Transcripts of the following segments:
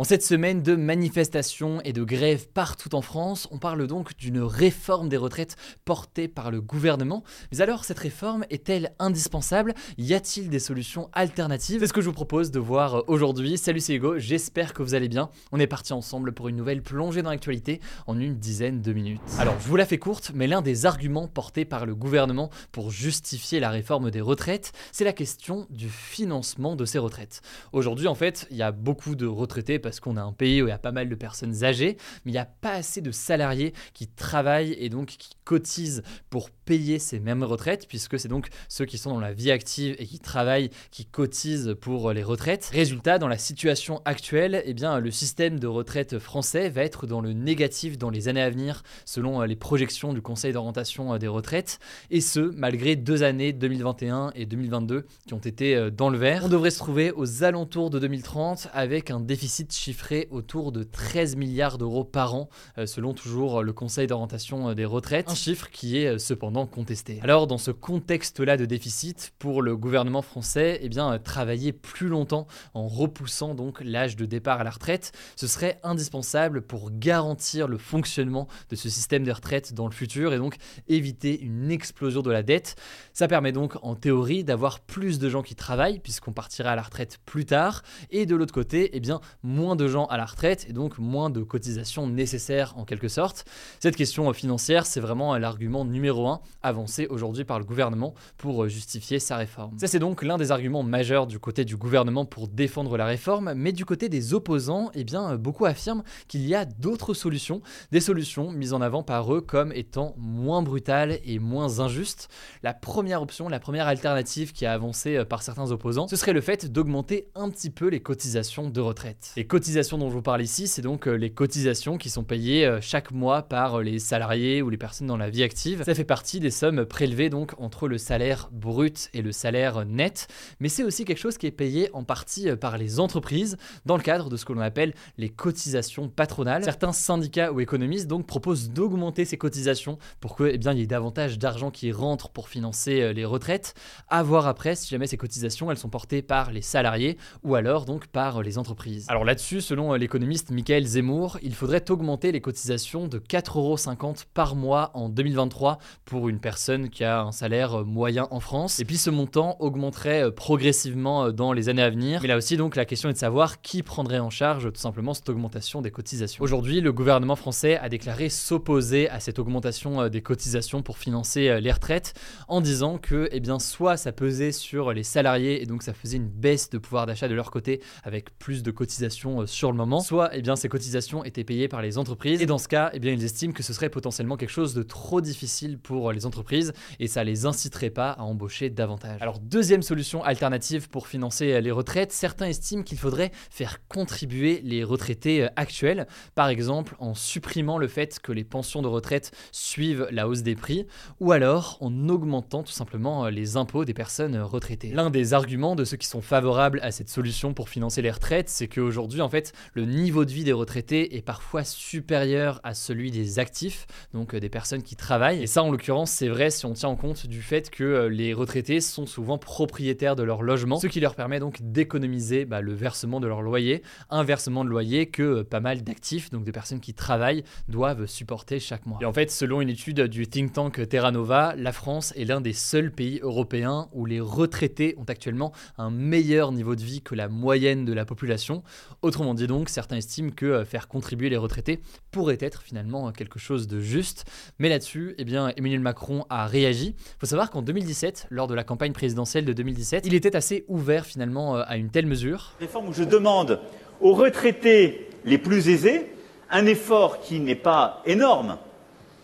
En cette semaine de manifestations et de grèves partout en France, on parle donc d'une réforme des retraites portée par le gouvernement. Mais alors, cette réforme est-elle indispensable? Y a-t-il des solutions alternatives? C'est ce que je vous propose de voir aujourd'hui. Salut, c'est Hugo, j'espère que vous allez bien. On est parti ensemble pour une nouvelle plongée dans l'actualité en une dizaine de minutes. Alors, je vous la fais courte, mais l'un des arguments portés par le gouvernement pour justifier la réforme des retraites, c'est la question du financement de ces retraites. Aujourd'hui, en fait, il y a beaucoup de retraités parce qu'on a un pays où il y a pas mal de personnes âgées, mais il n'y a pas assez de salariés qui travaillent et donc qui cotisent pour payer ces mêmes retraites, puisque c'est donc ceux qui sont dans la vie active et qui travaillent qui cotisent pour les retraites. Résultat, dans la situation actuelle, eh bien, le système de retraite français va être dans le négatif dans les années à venir, selon les projections du Conseil d'orientation des retraites, et ce, malgré deux années, 2021 et 2022, qui ont été dans le vert. On devrait se trouver aux alentours de 2030 avec un déficit chiffré autour de 13 milliards d'euros par an, euh, selon toujours le Conseil d'orientation des retraites, un chiffre qui est euh, cependant contesté. Alors dans ce contexte-là de déficit, pour le gouvernement français, eh bien, travailler plus longtemps en repoussant donc l'âge de départ à la retraite, ce serait indispensable pour garantir le fonctionnement de ce système de retraite dans le futur et donc éviter une explosion de la dette. Ça permet donc en théorie d'avoir plus de gens qui travaillent puisqu'on partira à la retraite plus tard et de l'autre côté, eh bien, moins de gens à la retraite et donc moins de cotisations nécessaires en quelque sorte. Cette question financière, c'est vraiment l'argument numéro un avancé aujourd'hui par le gouvernement pour justifier sa réforme. Ça, c'est donc l'un des arguments majeurs du côté du gouvernement pour défendre la réforme, mais du côté des opposants, eh bien, beaucoup affirment qu'il y a d'autres solutions, des solutions mises en avant par eux comme étant moins brutales et moins injustes. La première option, la première alternative qui a avancé par certains opposants, ce serait le fait d'augmenter un petit peu les cotisations de retraite. Cotisations dont je vous parle ici, c'est donc les cotisations qui sont payées chaque mois par les salariés ou les personnes dans la vie active. Ça fait partie des sommes prélevées donc entre le salaire brut et le salaire net, mais c'est aussi quelque chose qui est payé en partie par les entreprises dans le cadre de ce que l'on appelle les cotisations patronales. Certains syndicats ou économistes donc proposent d'augmenter ces cotisations pour que eh bien, il y ait davantage d'argent qui rentre pour financer les retraites. À voir après si jamais ces cotisations elles sont portées par les salariés ou alors donc par les entreprises. Alors là-dessus, selon l'économiste Michael Zemmour, il faudrait augmenter les cotisations de 4,50€ par mois en 2023 pour une personne qui a un salaire moyen en France. Et puis ce montant augmenterait progressivement dans les années à venir. Mais là aussi donc la question est de savoir qui prendrait en charge tout simplement cette augmentation des cotisations. Aujourd'hui, le gouvernement français a déclaré s'opposer à cette augmentation des cotisations pour financer les retraites en disant que eh bien soit ça pesait sur les salariés et donc ça faisait une baisse de pouvoir d'achat de leur côté avec plus de cotisations sur le moment, soit eh bien ces cotisations étaient payées par les entreprises et dans ce cas, eh bien ils estiment que ce serait potentiellement quelque chose de trop difficile pour les entreprises et ça les inciterait pas à embaucher davantage. Alors deuxième solution alternative pour financer les retraites, certains estiment qu'il faudrait faire contribuer les retraités actuels, par exemple en supprimant le fait que les pensions de retraite suivent la hausse des prix ou alors en augmentant tout simplement les impôts des personnes retraitées. L'un des arguments de ceux qui sont favorables à cette solution pour financer les retraites, c'est qu'aujourd'hui en fait le niveau de vie des retraités est parfois supérieur à celui des actifs, donc des personnes qui travaillent. Et ça en l'occurrence c'est vrai si on tient en compte du fait que les retraités sont souvent propriétaires de leur logement, ce qui leur permet donc d'économiser bah, le versement de leur loyer, un versement de loyer que pas mal d'actifs, donc des personnes qui travaillent, doivent supporter chaque mois. Et en fait, selon une étude du think tank Terra Nova, la France est l'un des seuls pays européens où les retraités ont actuellement un meilleur niveau de vie que la moyenne de la population. Autrement dit donc, certains estiment que faire contribuer les retraités pourrait être finalement quelque chose de juste. Mais là-dessus, eh bien, Emmanuel Macron a réagi. Il faut savoir qu'en 2017, lors de la campagne présidentielle de 2017, il était assez ouvert finalement à une telle mesure. Réforme où je demande aux retraités les plus aisés un effort qui n'est pas énorme,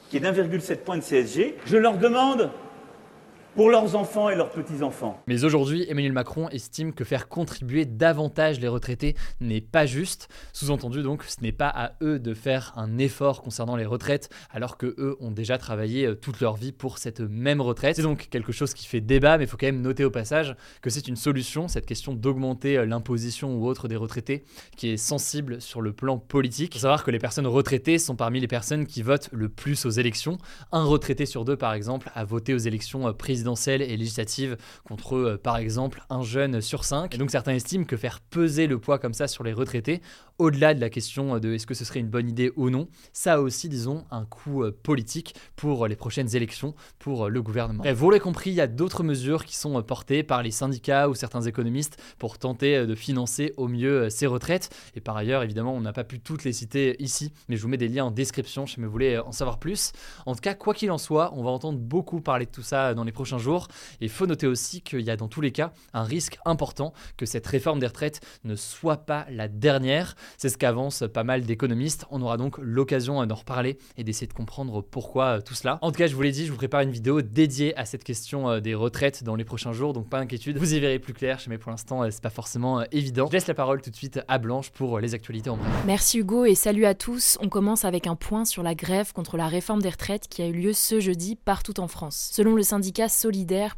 qui est d'1,7 point de CSG. Je leur demande pour leurs enfants et leurs petits-enfants. Mais aujourd'hui, Emmanuel Macron estime que faire contribuer davantage les retraités n'est pas juste. Sous-entendu donc, ce n'est pas à eux de faire un effort concernant les retraites, alors que eux ont déjà travaillé toute leur vie pour cette même retraite. C'est donc quelque chose qui fait débat, mais il faut quand même noter au passage que c'est une solution, cette question d'augmenter l'imposition ou autre des retraités, qui est sensible sur le plan politique. Il faut savoir que les personnes retraitées sont parmi les personnes qui votent le plus aux élections. Un retraité sur deux, par exemple, a voté aux élections présidentielles présidentielles et législatives contre, euh, par exemple, un jeune sur cinq. Donc certains estiment que faire peser le poids comme ça sur les retraités, au-delà de la question de est-ce que ce serait une bonne idée ou non, ça a aussi, disons, un coût euh, politique pour les prochaines élections, pour le gouvernement. Vous l'avez compris, il y a d'autres mesures qui sont portées par les syndicats ou certains économistes pour tenter de financer au mieux ces retraites. Et par ailleurs, évidemment, on n'a pas pu toutes les citer ici, mais je vous mets des liens en description si vous voulez en savoir plus. En tout cas, quoi qu'il en soit, on va entendre beaucoup parler de tout ça dans les prochains jours. Et il faut noter aussi qu'il y a dans tous les cas un risque important que cette réforme des retraites ne soit pas la dernière. C'est ce qu'avancent pas mal d'économistes. On aura donc l'occasion d'en reparler et d'essayer de comprendre pourquoi tout cela. En tout cas, je vous l'ai dit, je vous prépare une vidéo dédiée à cette question euh, des retraites dans les prochains jours, donc pas d'inquiétude. Vous y verrez plus clair, mais pour l'instant, euh, c'est pas forcément euh, évident. Je laisse la parole tout de suite à Blanche pour les actualités en bref. Merci Hugo et salut à tous. On commence avec un point sur la grève contre la réforme des retraites qui a eu lieu ce jeudi partout en France. Selon le syndicat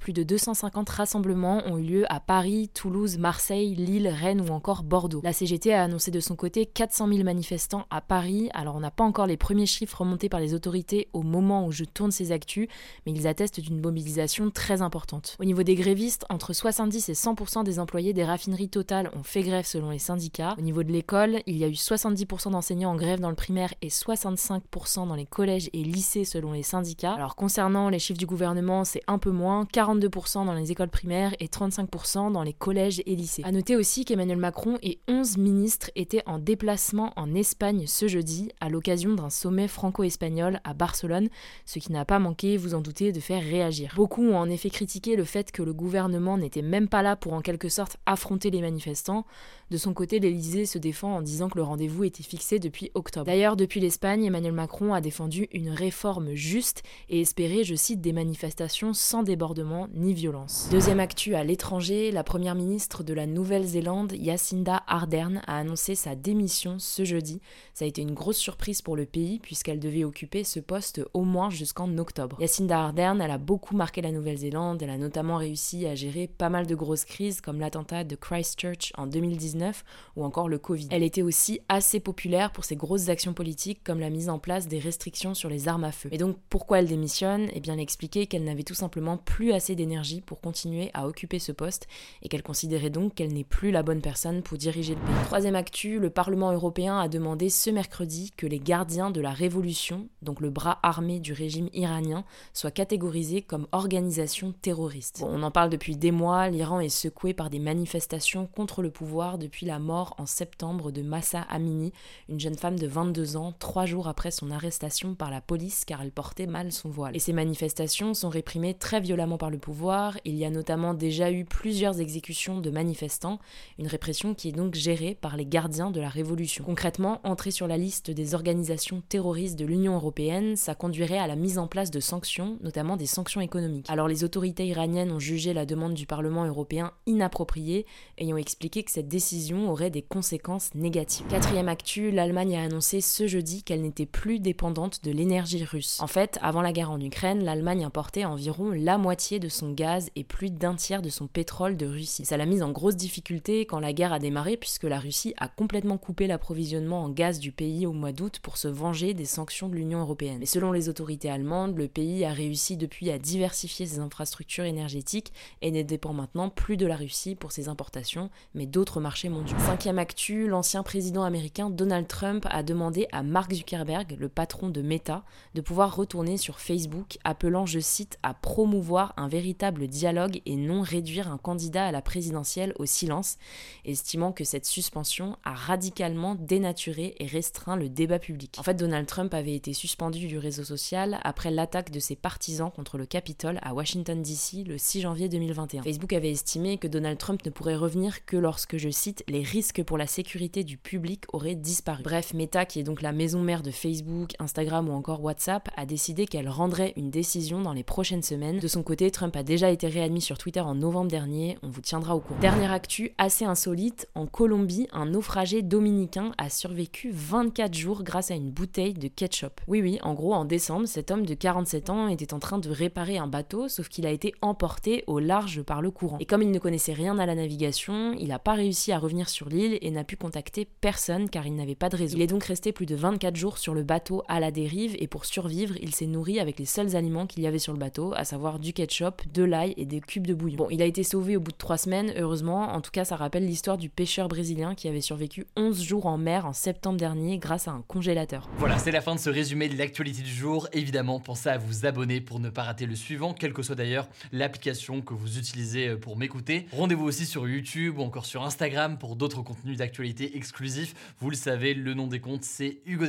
Plus de 250 rassemblements ont eu lieu à Paris, Toulouse, Marseille, Lille, Rennes ou encore Bordeaux. La CGT a annoncé de son côté 400 000 manifestants à Paris. Alors on n'a pas encore les premiers chiffres remontés par les autorités au moment où je tourne ces actus, mais ils attestent d'une mobilisation très importante. Au niveau des grévistes, entre 70 et 100% des employés des raffineries totales ont fait grève selon les syndicats. Au niveau de l'école, il y a eu 70% d'enseignants en grève dans le primaire et 65% dans les collèges et lycées selon les syndicats. Alors concernant les chiffres du gouvernement, c'est un peu moins, 42% dans les écoles primaires et 35% dans les collèges et lycées. A noter aussi qu'Emmanuel Macron et 11 ministres étaient en déplacement en Espagne ce jeudi à l'occasion d'un sommet franco-espagnol à Barcelone, ce qui n'a pas manqué, vous en doutez, de faire réagir. Beaucoup ont en effet critiqué le fait que le gouvernement n'était même pas là pour en quelque sorte affronter les manifestants. De son côté, l'Elysée se défend en disant que le rendez-vous était fixé depuis octobre. D'ailleurs, depuis l'Espagne, Emmanuel Macron a défendu une réforme juste et espéré, je cite, des manifestations sans débordement ni violence. Deuxième actu à l'étranger, la première ministre de la Nouvelle-Zélande, Jacinda Ardern, a annoncé sa démission ce jeudi. Ça a été une grosse surprise pour le pays puisqu'elle devait occuper ce poste au moins jusqu'en octobre. Jacinda Ardern, elle a beaucoup marqué la Nouvelle-Zélande, elle a notamment réussi à gérer pas mal de grosses crises comme l'attentat de Christchurch en 2019 ou encore le Covid. Elle était aussi assez populaire pour ses grosses actions politiques comme la mise en place des restrictions sur les armes à feu. Et donc pourquoi elle démissionne? Eh bien elle expliquait qu'elle n'avait tout simplement plus assez d'énergie pour continuer à occuper ce poste et qu'elle considérait donc qu'elle n'est plus la bonne personne pour diriger le pays. Troisième actu, le Parlement européen a demandé ce mercredi que les gardiens de la révolution, donc le bras armé du régime iranien, soient catégorisés comme organisation terroriste. on en parle depuis des mois, l'Iran est secoué par des manifestations contre le pouvoir de depuis la mort en septembre de Massa Amini, une jeune femme de 22 ans, trois jours après son arrestation par la police car elle portait mal son voile. Et ces manifestations sont réprimées très violemment par le pouvoir. Il y a notamment déjà eu plusieurs exécutions de manifestants, une répression qui est donc gérée par les gardiens de la révolution. Concrètement, entrer sur la liste des organisations terroristes de l'Union européenne, ça conduirait à la mise en place de sanctions, notamment des sanctions économiques. Alors les autorités iraniennes ont jugé la demande du Parlement européen inappropriée, ayant expliqué que cette décision aurait des conséquences négatives. Quatrième actu, l'Allemagne a annoncé ce jeudi qu'elle n'était plus dépendante de l'énergie russe. En fait, avant la guerre en Ukraine, l'Allemagne importait environ la moitié de son gaz et plus d'un tiers de son pétrole de Russie. Ça l'a mise en grosse difficulté quand la guerre a démarré puisque la Russie a complètement coupé l'approvisionnement en gaz du pays au mois d'août pour se venger des sanctions de l'Union européenne. Mais selon les autorités allemandes, le pays a réussi depuis à diversifier ses infrastructures énergétiques et ne dépend maintenant plus de la Russie pour ses importations, mais d'autres marchés Cinquième actu, l'ancien président américain Donald Trump a demandé à Mark Zuckerberg, le patron de Meta, de pouvoir retourner sur Facebook, appelant, je cite, à promouvoir un véritable dialogue et non réduire un candidat à la présidentielle au silence, estimant que cette suspension a radicalement dénaturé et restreint le débat public. En fait, Donald Trump avait été suspendu du réseau social après l'attaque de ses partisans contre le Capitole à Washington DC le 6 janvier 2021. Facebook avait estimé que Donald Trump ne pourrait revenir que lorsque, je cite, les risques pour la sécurité du public auraient disparu. Bref, Meta, qui est donc la maison mère de Facebook, Instagram ou encore WhatsApp, a décidé qu'elle rendrait une décision dans les prochaines semaines. De son côté, Trump a déjà été réadmis sur Twitter en novembre dernier, on vous tiendra au courant. Dernière actu assez insolite, en Colombie, un naufragé dominicain a survécu 24 jours grâce à une bouteille de ketchup. Oui oui, en gros, en décembre, cet homme de 47 ans était en train de réparer un bateau, sauf qu'il a été emporté au large par le courant. Et comme il ne connaissait rien à la navigation, il n'a pas réussi à revenir sur l'île et n'a pu contacter personne car il n'avait pas de réseau. Il est donc resté plus de 24 jours sur le bateau à la dérive et pour survivre, il s'est nourri avec les seuls aliments qu'il y avait sur le bateau, à savoir du ketchup, de l'ail et des cubes de bouillon. Bon, il a été sauvé au bout de trois semaines, heureusement. En tout cas, ça rappelle l'histoire du pêcheur brésilien qui avait survécu 11 jours en mer en septembre dernier grâce à un congélateur. Voilà, c'est la fin de ce résumé de l'actualité du jour. Évidemment, pensez à vous abonner pour ne pas rater le suivant, quelle que soit d'ailleurs l'application que vous utilisez euh, pour m'écouter. Rendez-vous aussi sur YouTube ou encore sur Instagram pour d'autres contenus d'actualité exclusifs. Vous le savez, le nom des comptes, c'est Hugo.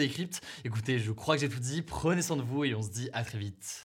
Écoutez, je crois que j'ai tout dit. Prenez soin de vous et on se dit à très vite.